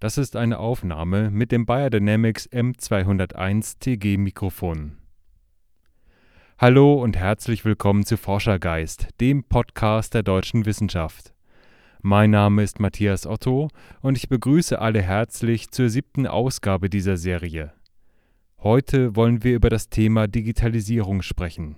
Das ist eine Aufnahme mit dem Biodynamics M201 TG Mikrofon. Hallo und herzlich willkommen zu Forschergeist, dem Podcast der deutschen Wissenschaft. Mein Name ist Matthias Otto und ich begrüße alle herzlich zur siebten Ausgabe dieser Serie. Heute wollen wir über das Thema Digitalisierung sprechen.